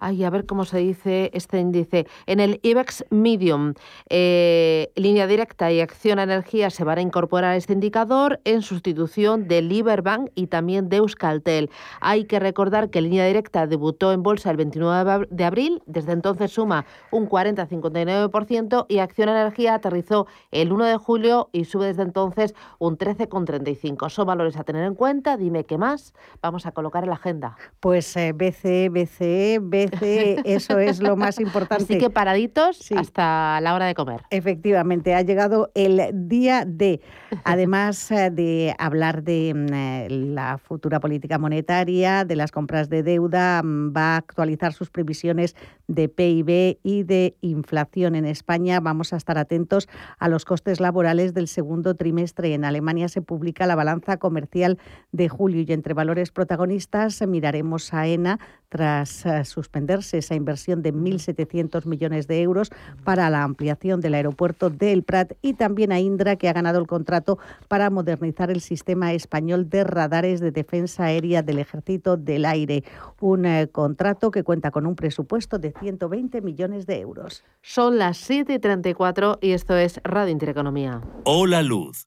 ay, a ver cómo se dice este índice, en el IBEX Medium, eh, línea directa y acción energía se van a incorporar a este indicador en sustitución de Liberbank y también de Euskaltel. Hay que recordar que línea directa debutó en bolsa el 29 de abril, desde entonces suma un 40-59% y acción energía aterrizó el 1 de julio y sube desde entonces un 13,35%. Son valores a tener en cuenta. Dime qué más vamos a colocar en la agenda. Pues BCE, BCE, BCE parece, [LAUGHS] eso es lo más importante. Así que paraditos hasta la hora de comer. Efectivamente, ha llegado el día de, [LAUGHS] además eh, de hablar de mm, eh, la futura política monetaria, de las compras de deuda, mm, va a actualizar sus previsiones de PIB y de inflación en España. Vamos a estar atentos a los costes laborales del segundo trimestre. En Alemania se publica la balanza comercial de julio y entre valores protagonistas miraremos a ENA tras eh, suspenderse esa inversión de 1.700 millones de euros para la ampliación del aeropuerto del Prat y también a Indra, que ha ganado el contrato para modernizar el sistema español de radares de defensa aérea del Ejército del Aire. Un eh, contrato que cuenta con un presupuesto de 120 millones de euros. Son las 7.34 y esto es Radio Intereconomía. Hola Luz,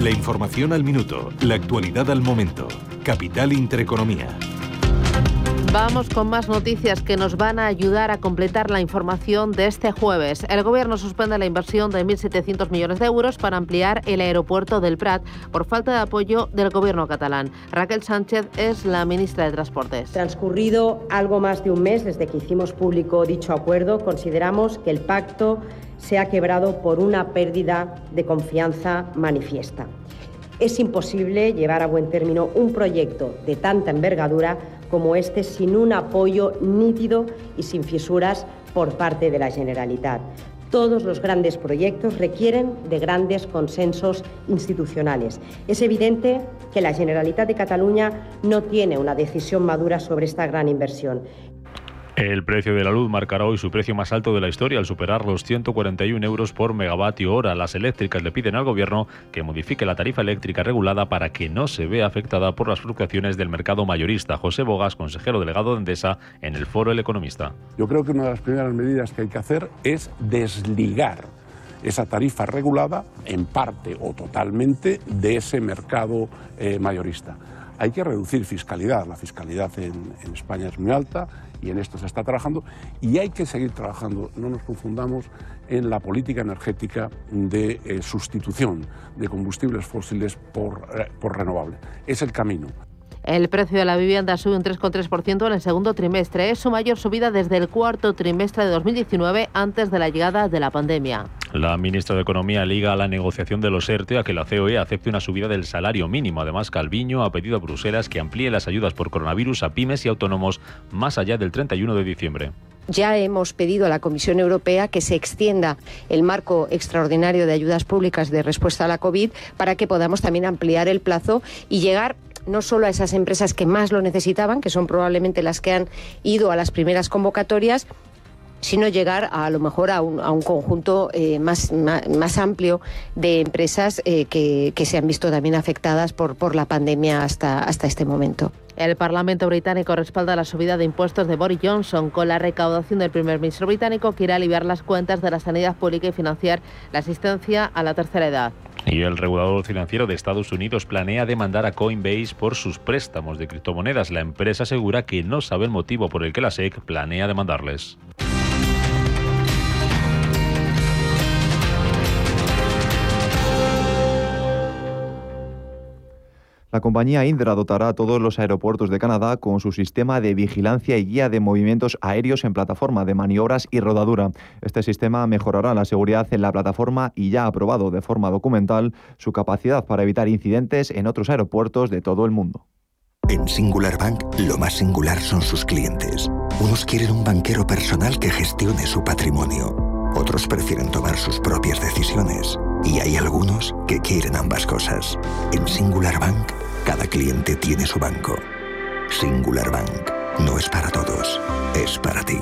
La información al minuto, la actualidad al momento. Capital Intereconomía. Vamos con más noticias que nos van a ayudar a completar la información de este jueves. El Gobierno suspende la inversión de 1.700 millones de euros para ampliar el aeropuerto del Prat por falta de apoyo del Gobierno catalán. Raquel Sánchez es la ministra de Transportes. Transcurrido algo más de un mes desde que hicimos público dicho acuerdo, consideramos que el pacto se ha quebrado por una pérdida de confianza manifiesta. Es imposible llevar a buen término un proyecto de tanta envergadura como este sin un apoyo nítido y sin fisuras por parte de la Generalitat. Todos los grandes proyectos requieren de grandes consensos institucionales. Es evidente que la Generalitat de Cataluña no tiene una decisión madura sobre esta gran inversión. El precio de la luz marcará hoy su precio más alto de la historia al superar los 141 euros por megavatio hora. Las eléctricas le piden al gobierno que modifique la tarifa eléctrica regulada para que no se vea afectada por las fluctuaciones del mercado mayorista. José Bogas, consejero delegado de Endesa, en el foro El Economista. Yo creo que una de las primeras medidas que hay que hacer es desligar esa tarifa regulada en parte o totalmente de ese mercado eh, mayorista. Hay que reducir fiscalidad. La fiscalidad en, en España es muy alta y en esto se está trabajando y hay que seguir trabajando, no nos confundamos, en la política energética de eh, sustitución de combustibles fósiles por, eh, por renovable. Es el camino. El precio de la vivienda sube un 3,3% en el segundo trimestre. Es su mayor subida desde el cuarto trimestre de 2019, antes de la llegada de la pandemia. La ministra de Economía liga a la negociación de los ERTE a que la COE acepte una subida del salario mínimo. Además, Calviño ha pedido a Bruselas que amplíe las ayudas por coronavirus a pymes y autónomos más allá del 31 de diciembre. Ya hemos pedido a la Comisión Europea que se extienda el marco extraordinario de ayudas públicas de respuesta a la COVID para que podamos también ampliar el plazo y llegar no solo a esas empresas que más lo necesitaban, que son probablemente las que han ido a las primeras convocatorias, sino llegar a, lo mejor a un, a un conjunto eh, más, más, amplio de empresas eh, que, que, se han visto también afectadas por, por la pandemia hasta, hasta este momento. El Parlamento británico respalda la subida de impuestos de Boris Johnson con la recaudación del primer ministro británico que aliviar las cuentas de la sanidad pública y financiar la asistencia a la tercera edad. Y el regulador financiero de Estados Unidos planea demandar a Coinbase por sus préstamos de criptomonedas. La empresa asegura que no sabe el motivo por el que la SEC planea demandarles. La compañía Indra dotará a todos los aeropuertos de Canadá con su sistema de vigilancia y guía de movimientos aéreos en plataforma de maniobras y rodadura. Este sistema mejorará la seguridad en la plataforma y ya ha aprobado de forma documental su capacidad para evitar incidentes en otros aeropuertos de todo el mundo. En Singular Bank, lo más singular son sus clientes. Unos quieren un banquero personal que gestione su patrimonio. Otros prefieren tomar sus propias decisiones. Y hay algunos que quieren ambas cosas. En Singular Bank, cada cliente tiene su banco. Singular Bank no es para todos, es para ti.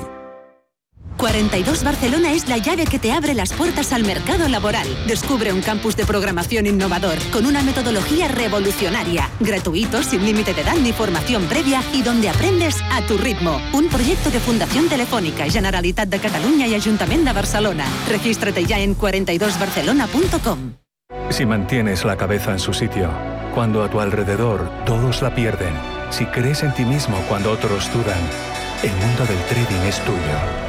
42 Barcelona es la llave que te abre las puertas al mercado laboral. Descubre un campus de programación innovador con una metodología revolucionaria, gratuito, sin límite de edad ni formación previa y donde aprendes a tu ritmo. Un proyecto de Fundación Telefónica, Generalitat de Cataluña y Ayuntamiento de Barcelona. Regístrate ya en 42barcelona.com. Si mantienes la cabeza en su sitio, cuando a tu alrededor todos la pierden, si crees en ti mismo cuando otros dudan, el mundo del trading es tuyo.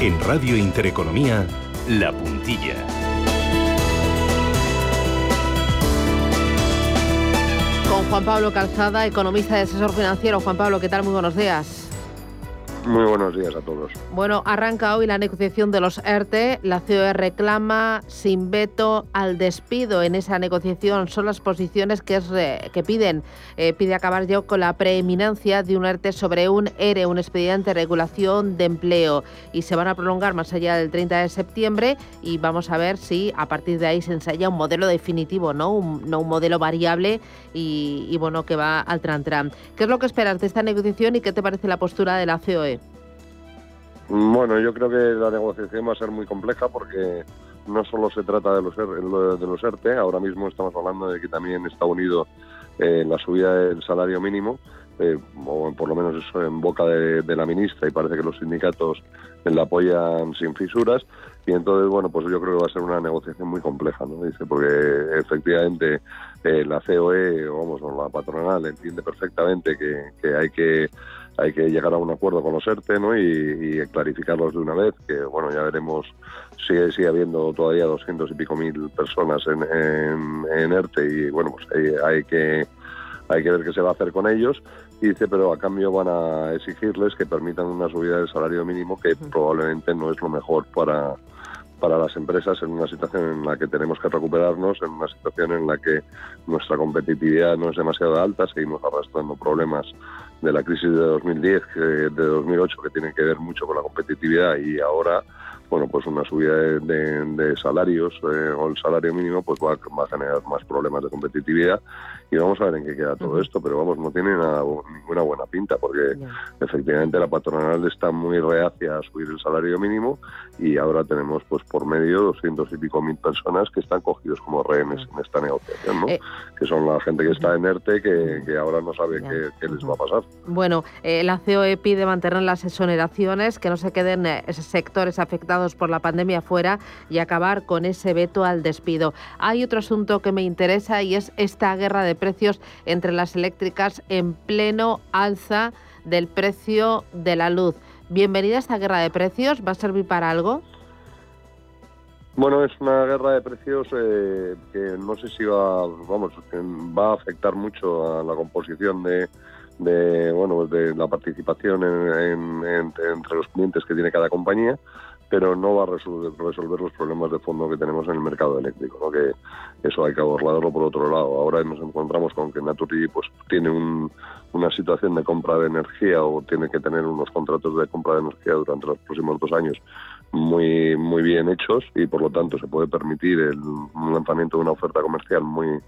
En Radio Intereconomía, La Puntilla. Con Juan Pablo Calzada, economista y asesor financiero. Juan Pablo, ¿qué tal? Muy buenos días. Muy buenos días a todos. Bueno, arranca hoy la negociación de los ERTE. La COE reclama sin veto al despido. En esa negociación son las posiciones que, es, que piden. Eh, pide acabar ya con la preeminencia de un ERTE sobre un ERE, un expediente de regulación de empleo. Y se van a prolongar más allá del 30 de septiembre y vamos a ver si a partir de ahí se ensaya un modelo definitivo, no un, no un modelo variable y, y bueno, que va al tran tran. ¿Qué es lo que esperas de esta negociación y qué te parece la postura de la COE? Bueno, yo creo que la negociación va a ser muy compleja porque no solo se trata de los, de los ERTE, ahora mismo estamos hablando de que también está unido eh, la subida del salario mínimo, eh, o por lo menos eso en boca de, la ministra, y parece que los sindicatos la apoyan sin fisuras. Y entonces, bueno, pues yo creo que va a ser una negociación muy compleja, ¿no? Dice, porque efectivamente eh, la COE, vamos, la patronal entiende perfectamente que hay que hay que llegar a un acuerdo con los ERTE ¿no? y, clarificarlos de una vez, que bueno, ya veremos si sigue habiendo todavía doscientos y pico mil personas en, en, ERTE y bueno, pues hay, que hay que ver qué se va a hacer con ellos. Y dice, pero a cambio van a exigirles que permitan una subida del salario mínimo que probablemente no es lo mejor para, para las empresas en una situación en la que tenemos que recuperarnos, en una situación en la que nuestra competitividad no es demasiado alta, seguimos arrastrando problemas de la crisis de 2010, de 2008, que tienen que ver mucho con la competitividad y ahora, bueno, pues una subida de, salarios eh, o el salario mínimo pues va, va, a generar más problemas de competitividad y vamos a ver en qué queda todo esto, pero vamos, no tiene nada, ninguna buena pinta porque efectivamente la patronal está muy reacia a subir el salario mínimo y ahora tenemos pues por medio doscientos y pico mil personas que están cogidos como rehenes en esta negociación, ¿no? Eh, que son la gente que está en ERTE que, que ahora no sabe qué, les va a pasar. Bueno, eh, la COE pide mantener las exoneraciones, que no se queden eh, sectores afectados por la pandemia fuera y acabar con ese veto al despido. Hay otro asunto que me interesa y es esta guerra de precios entre las eléctricas en pleno alza del precio de la luz. Bienvenida a esta guerra de precios. ¿Va a servir para algo? Bueno, es una guerra de precios eh, que no sé si va, vamos, va a afectar mucho a la composición de, de bueno, de la participación entre los clientes que tiene cada compañía pero no va a resolver, los problemas de fondo que tenemos en el mercado eléctrico, ¿no? que eso hay que abordarlo por otro lado. Ahora nos encontramos con que Naturgy pues, tiene una situación de compra de energía o tiene que tener unos contratos de compra de energía durante los próximos dos años muy, muy bien hechos y por lo tanto se puede permitir el lanzamiento de una oferta comercial muy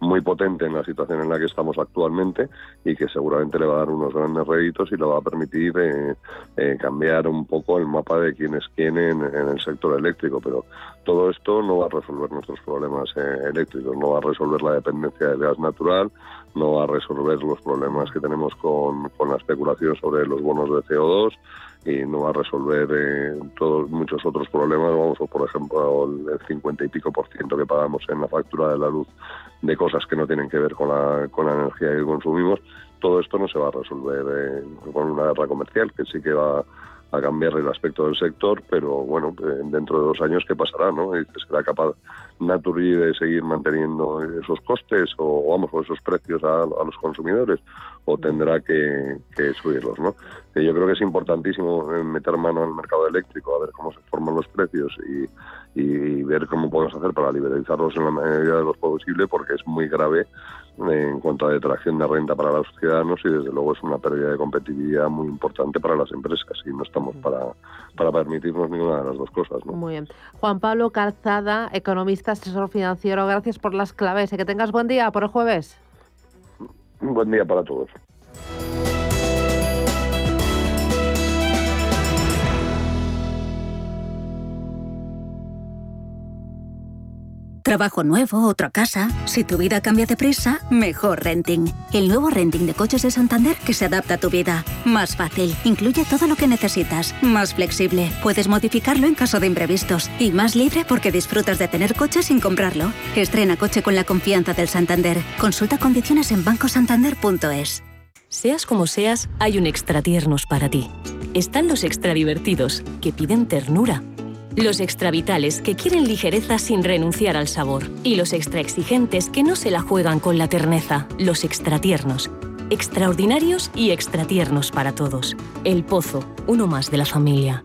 muy potente en la situación en la que estamos actualmente y que seguramente le va a dar unos grandes réditos y le va a permitir eh, eh, cambiar un poco el mapa de quién es quién en, el sector eléctrico. Pero todo esto no va a resolver nuestros problemas eh, eléctricos, no va a resolver la dependencia del gas natural, no va a resolver los problemas que tenemos con, con la especulación sobre los bonos de CO2 y no va a resolver eh, todos muchos otros problemas, vamos, por ejemplo el 50 y pico por ciento que pagamos en la factura de la luz de cosas que no tienen que ver con la, con la energía que consumimos, todo esto no se va a resolver eh, con una guerra comercial, que sí que va a cambiar el aspecto del sector, pero bueno, eh, dentro de dos años, ¿qué pasará? no ¿Será capaz Naturgy de seguir manteniendo esos costes o, vamos, o esos precios a, los consumidores? ¿O tendrá que, subirlos? ¿no? Eh, yo creo que es importantísimo meter mano al mercado eléctrico, a ver cómo se forman los precios y, y ver cómo podemos hacer para liberalizarlos en la medida de lo posible, porque es muy grave en cuanto a detracción de renta para los ciudadanos y desde luego es una pérdida de competitividad muy importante para las empresas y no estamos para, para permitirnos ninguna de las dos cosas. Muy bien. Juan Pablo Calzada, economista, asesor financiero, gracias por las claves y que tengas buen día por el jueves. Buen día para todos. Trabajo nuevo, otra casa. Si tu vida cambia de prisa, mejor renting. El nuevo renting de coches de Santander que se adapta a tu vida. Más fácil, incluye todo lo que necesitas. Más flexible, puedes modificarlo en caso de imprevistos. Y más libre porque disfrutas de tener coche sin comprarlo. Estrena coche con la confianza del Santander. Consulta condiciones en bancosantander.es. Seas como seas, hay un extra tiernos para ti. Están los extra divertidos, que piden ternura los extravitales que quieren ligereza sin renunciar al sabor. Y los extra exigentes que no se la juegan con la terneza. Los extratiernos. Extraordinarios y extratiernos para todos. El Pozo, uno más de la familia.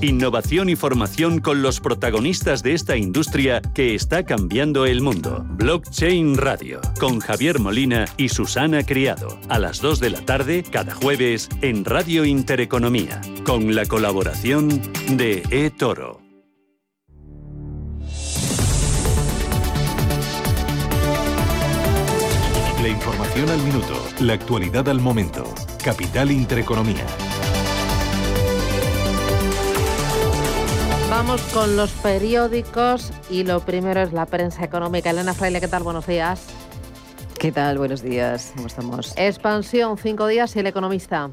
Innovación y formación con los protagonistas de esta industria que está cambiando el mundo. Blockchain Radio, con Javier Molina y Susana Criado, a las 2 de la tarde cada jueves en Radio Intereconomía, con la colaboración de eToro. La información al minuto, la actualidad al momento. Capital Intereconomía. Vamos con los periódicos y lo primero es la prensa económica. Elena Fraile, ¿qué tal? Buenos días. ¿Qué tal? Buenos días. ¿Cómo estamos? Expansión, cinco días y el economista.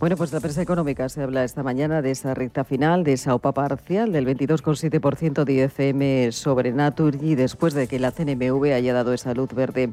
Bueno, pues la prensa económica se habla esta mañana de esa recta final, de esa OPA parcial del 22,7% de IFM sobre Naturgy después de que la CNMV haya dado esa luz verde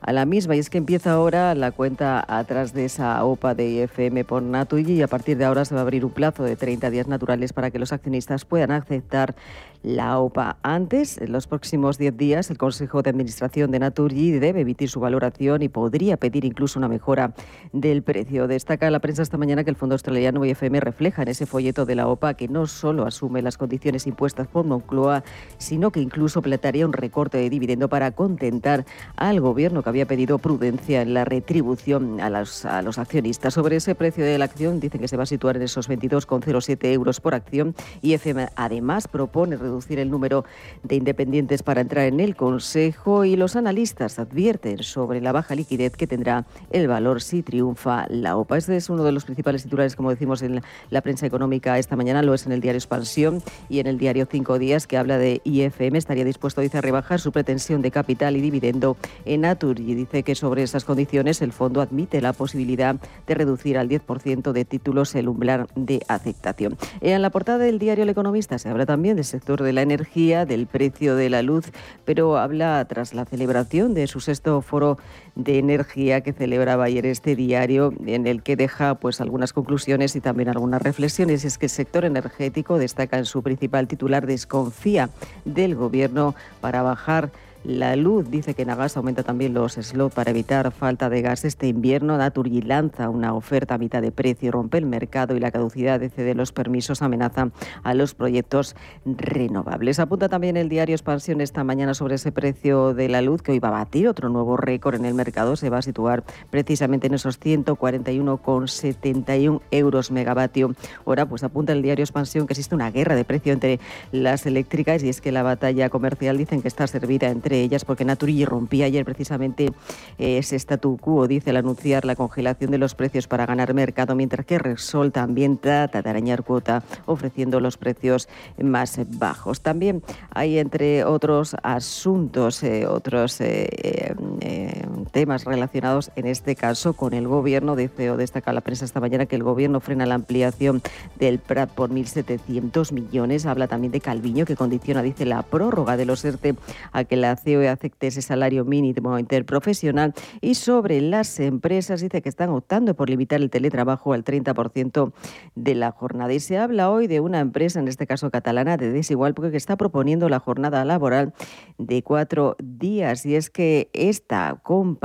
a la misma. Y es que empieza ahora la cuenta atrás de esa OPA de IFM por Naturgy y a partir de ahora se va a abrir un plazo de 30 días naturales para que los accionistas puedan aceptar la OPA. Antes, en los próximos 10 días, el Consejo de Administración de Naturgy debe emitir su valoración y podría pedir incluso una mejora del precio. Destaca la prensa esta mañana que el Fondo Australiano IFM refleja en ese folleto de la OPA que no solo asume las condiciones impuestas por Moncloa, sino que incluso plantearía un recorte de dividendo para contentar al gobierno que había pedido prudencia en la retribución a los, a accionistas. Sobre ese precio de la acción, dicen que se va a situar en esos 22,07 euros por acción. IFM además propone reducir el número de independientes para entrar en el Consejo y los analistas advierten sobre la baja liquidez que tendrá el valor si triunfa la OPA. Este es uno de los principales titulares, como decimos en la prensa económica esta mañana, lo es en el diario Expansión y en el diario Cinco Días, que habla de IFM. Estaría dispuesto, dice, a rebajar su pretensión de capital y dividendo en Atur y dice que sobre esas condiciones el fondo admite la posibilidad de reducir al 10% de títulos el umbral de aceptación. En la portada del diario El Economista se habla también del sector de la energía, del precio de la luz, pero habla tras la celebración de su sexto foro de energía que celebraba ayer este diario, en el que deja pues algunas conclusiones y también algunas reflexiones. Es que el sector energético destaca en su principal titular desconfía del gobierno para bajar la luz dice que Nagas aumenta también los slots para evitar falta de gas este invierno. Naturgy lanza una oferta a mitad de precio, rompe el mercado y la caducidad de los permisos amenaza a los proyectos renovables. Apunta también el diario Expansión esta mañana sobre ese precio de la luz que hoy va a batir otro nuevo récord en el mercado. Se va a situar precisamente en esos 141,71 euros megavatio hora. Pues apunta el diario Expansión que existe una guerra de precio entre las eléctricas y es que la batalla comercial dicen que está servida entre entre ellas porque Naturgy rompía ayer precisamente ese statu quo, dice al anunciar la congelación de los precios para ganar mercado, mientras que Repsol también trata de arañar cuota ofreciendo los precios más bajos. También hay, entre otros asuntos, eh, otros eh, eh, temas relacionados en este caso con el gobierno. Dice o destaca la prensa esta mañana que el gobierno frena la ampliación del PRAT por 1.700 millones. Habla también de Calviño que condiciona, dice, la prórroga de los ERTE a que la COE acepte ese salario mínimo interprofesional. Y sobre las empresas dice que están optando por limitar el teletrabajo al 30% de la jornada. Y se habla hoy de una empresa, en este caso catalana, de Desigual, porque está proponiendo la jornada laboral de cuatro días. Y es que esta compañía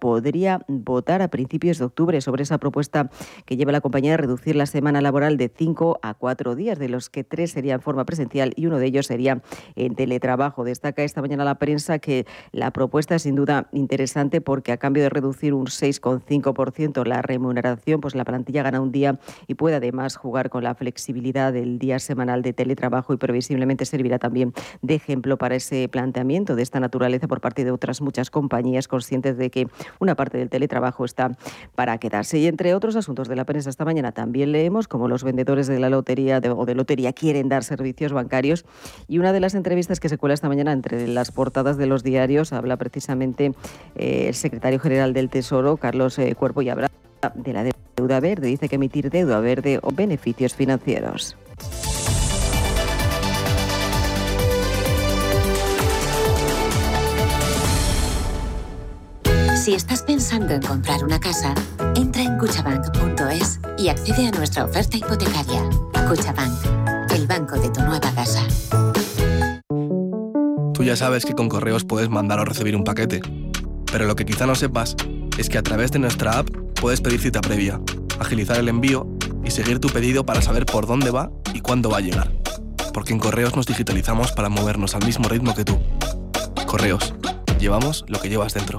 podría votar a principios de octubre sobre esa propuesta que lleva la compañía de reducir la semana laboral de cinco a cuatro días, de los que tres serían en forma presencial y uno de ellos sería en teletrabajo. Destaca esta mañana la prensa que la propuesta es sin duda interesante porque a cambio de reducir un 6,5% la remuneración, pues la plantilla gana un día y puede además jugar con la flexibilidad del día semanal de teletrabajo y previsiblemente servirá también de ejemplo para ese planteamiento de esta naturaleza por parte de otras muchas compañías conscientes de que una parte del teletrabajo está para quedarse. Y entre otros asuntos de la prensa esta mañana también leemos cómo los vendedores de la lotería o de lotería quieren dar servicios bancarios y una de las entrevistas que se cuela esta mañana entre las portadas de los diarios habla precisamente eh, el secretario general del Tesoro, Carlos eh, Cuerpo, y habla de la deuda verde. Dice que emitir deuda verde o beneficios financieros. Si estás pensando en comprar una casa, entra en cuchabank.es y accede a nuestra oferta hipotecaria. Cuchabank, el banco de tu nueva casa. Tú ya sabes que con correos puedes mandar o recibir un paquete, pero lo que quizá no sepas es que a través de nuestra app puedes pedir cita previa, agilizar el envío y seguir tu pedido para saber por dónde va y cuándo va a llegar. Porque en correos nos digitalizamos para movernos al mismo ritmo que tú. Correos, llevamos lo que llevas dentro.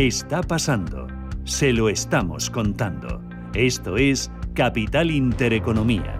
Está pasando. Se lo estamos contando. Esto es Capital Intereconomía.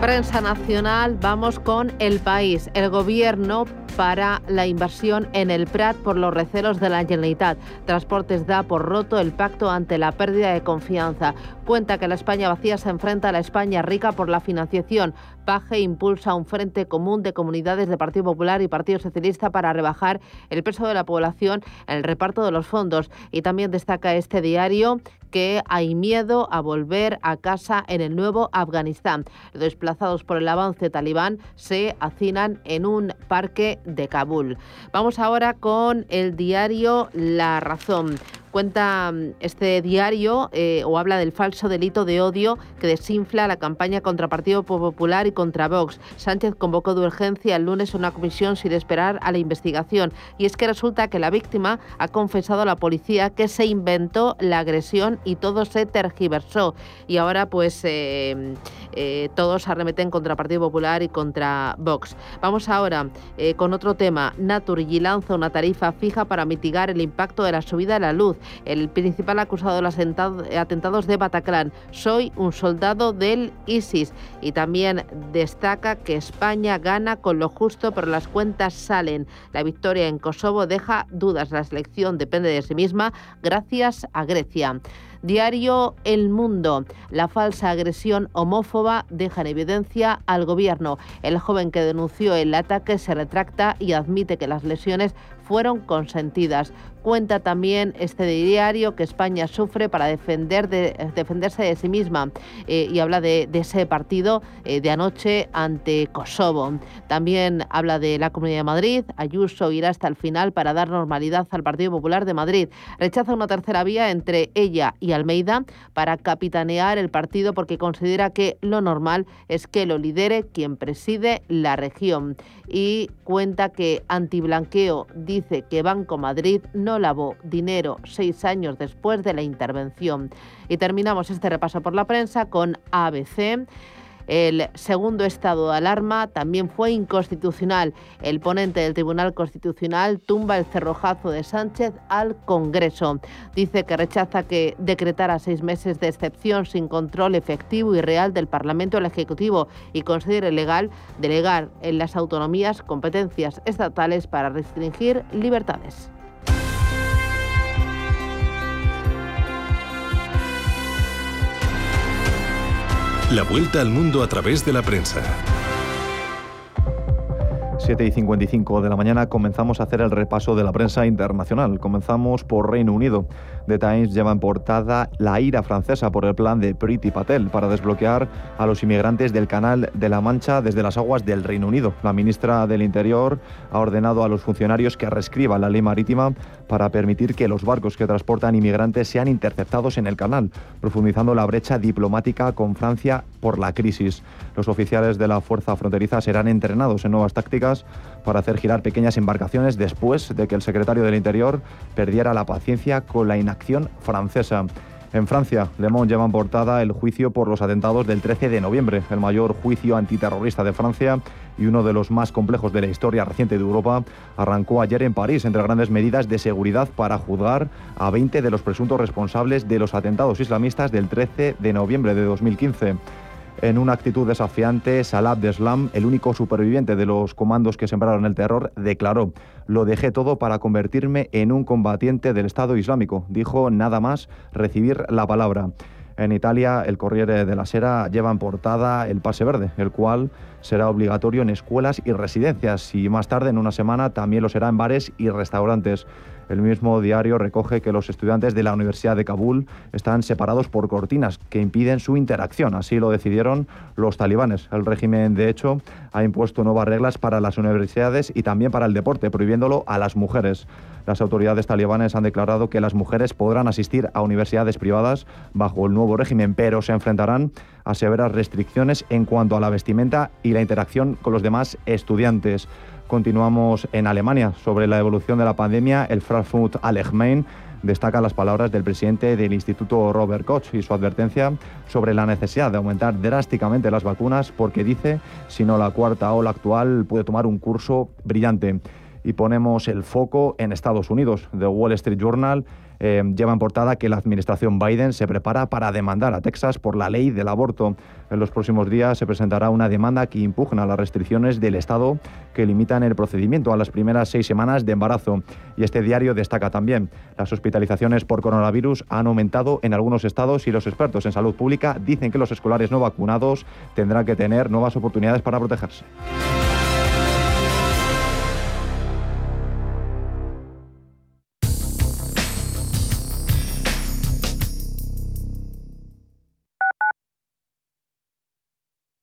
Prensa nacional, vamos con el país. El gobierno para la inversión en el Prat por los recelos de la Generalitat. Transportes da por roto el pacto ante la pérdida de confianza. Cuenta que la España vacía se enfrenta a la España rica por la financiación. Paje impulsa un frente común de comunidades de Partido Popular y Partido Socialista para rebajar el peso de la población en el reparto de los fondos. Y también destaca este diario que hay miedo a volver a casa en el nuevo Afganistán. Los desplazados por el avance talibán se hacinan en un parque de Kabul. Vamos ahora con el diario La Razón cuenta mm, este diario eh, o habla del falso delito de odio que desinfla la campaña contra Partido Popular y contra Vox. Sánchez convocó de urgencia el lunes una comisión sin esperar a la investigación. Y es que resulta que la víctima ha confesado a la policía que se inventó la agresión y todo se tergiversó. Y ahora pues eh, eh, todos arremeten contra Partido Popular y contra Vox. Vamos ahora con otro tema. Naturgy lanza una tarifa fija para mitigar el impacto de la subida de la luz el principal acusado de los atentados de Bataclan. Soy un soldado del ISIS. Y también destaca que España gana con lo justo, pero las cuentas salen. La victoria en Kosovo deja dudas. La selección depende de sí misma gracias a Grecia. Diario El Mundo. La falsa agresión homófoba deja en evidencia al gobierno. El joven que denunció el ataque se retracta y admite que las lesiones fueron consentidas. Cuenta también este diario que España sufre para defender de, defenderse de sí misma eh, y habla de, ese partido eh, de anoche ante Kosovo. También habla de la Comunidad de Madrid. Ayuso irá hasta el final para dar normalidad al Partido Popular de Madrid. Rechaza una tercera vía entre ella y Almeida para capitanear el partido porque considera que lo normal es que lo lidere quien preside la región. Y cuenta que antiblanqueo dice que Banco Madrid no lavó dinero seis años después de la intervención. Y terminamos este repaso por la prensa con ABC. El segundo estado de alarma también fue inconstitucional. El ponente del Tribunal Constitucional tumba el cerrojazo de Sánchez al Congreso. Dice que rechaza que decretara seis meses de excepción sin control efectivo y real del Parlamento al Ejecutivo y considera ilegal delegar en las autonomías competencias estatales para restringir libertades. La vuelta al mundo a través de la prensa. 7 y 55 de la mañana comenzamos a hacer el repaso de la prensa internacional. Comenzamos por Reino Unido. The Times lleva en portada la ira francesa por el plan de Priti Patel para desbloquear a los inmigrantes del Canal de la Mancha desde las aguas del Reino Unido. La ministra del Interior ha ordenado a los funcionarios que reescriban la ley marítima para permitir que los barcos que transportan inmigrantes sean interceptados en el canal, profundizando la brecha diplomática con Francia por la crisis. Los oficiales de la Fuerza Fronteriza serán entrenados en nuevas tácticas para hacer girar pequeñas embarcaciones después de que el secretario del Interior perdiera la paciencia con la inacción francesa. En Francia, Le Monde lleva en portada el juicio por los atentados del 13 de noviembre, el mayor juicio antiterrorista de Francia y uno de los más complejos de la historia reciente de Europa, arrancó ayer en París entre grandes medidas de seguridad para juzgar a 20 de los presuntos responsables de los atentados islamistas del 13 de noviembre de 2015. En una actitud desafiante, Salah Abdeslam, el único superviviente de los comandos que sembraron el terror, declaró: Lo dejé todo para convertirme en un combatiente del Estado Islámico. Dijo nada más recibir la palabra. En Italia, el Corriere de la Sera lleva en portada el pase verde, el cual será obligatorio en escuelas y residencias y más tarde, en una semana, también lo será en bares y restaurantes. El mismo diario recoge que los estudiantes de la Universidad de Kabul están separados por cortinas que impiden su interacción. Así lo decidieron los talibanes. El régimen, de hecho, ha impuesto nuevas reglas para las universidades y también para el deporte, prohibiéndolo a las mujeres. Las autoridades talibanes han declarado que las mujeres podrán asistir a universidades privadas bajo el nuevo régimen, pero se enfrentarán a severas restricciones en cuanto a la vestimenta y la interacción con los demás estudiantes. Continuamos en Alemania. Sobre la evolución de la pandemia, el Frankfurt Allgemein destaca las palabras del presidente del Instituto Robert Koch y su advertencia sobre la necesidad de aumentar drásticamente las vacunas porque dice, si no la cuarta ola actual puede tomar un curso brillante. Y ponemos el foco en Estados Unidos. The Wall Street Journal eh, lleva en portada que la administración Biden se prepara para demandar a Texas por la ley del aborto. En los próximos días se presentará una demanda que impugna las restricciones del Estado que limitan el procedimiento a las primeras seis semanas de embarazo. Y este diario destaca también las hospitalizaciones por coronavirus han aumentado en algunos estados y los expertos en salud pública dicen que los escolares no vacunados tendrán que tener nuevas oportunidades para protegerse.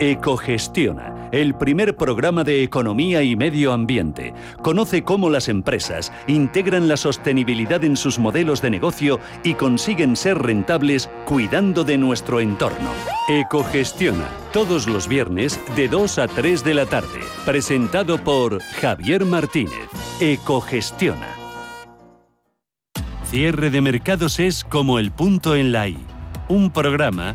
Ecogestiona, el primer programa de economía y medio ambiente. Conoce cómo las empresas integran la sostenibilidad en sus modelos de negocio y consiguen ser rentables cuidando de nuestro entorno. Ecogestiona, todos los viernes de 2 a 3 de la tarde. Presentado por Javier Martínez. Ecogestiona. Cierre de mercados es como el punto en la I. Un programa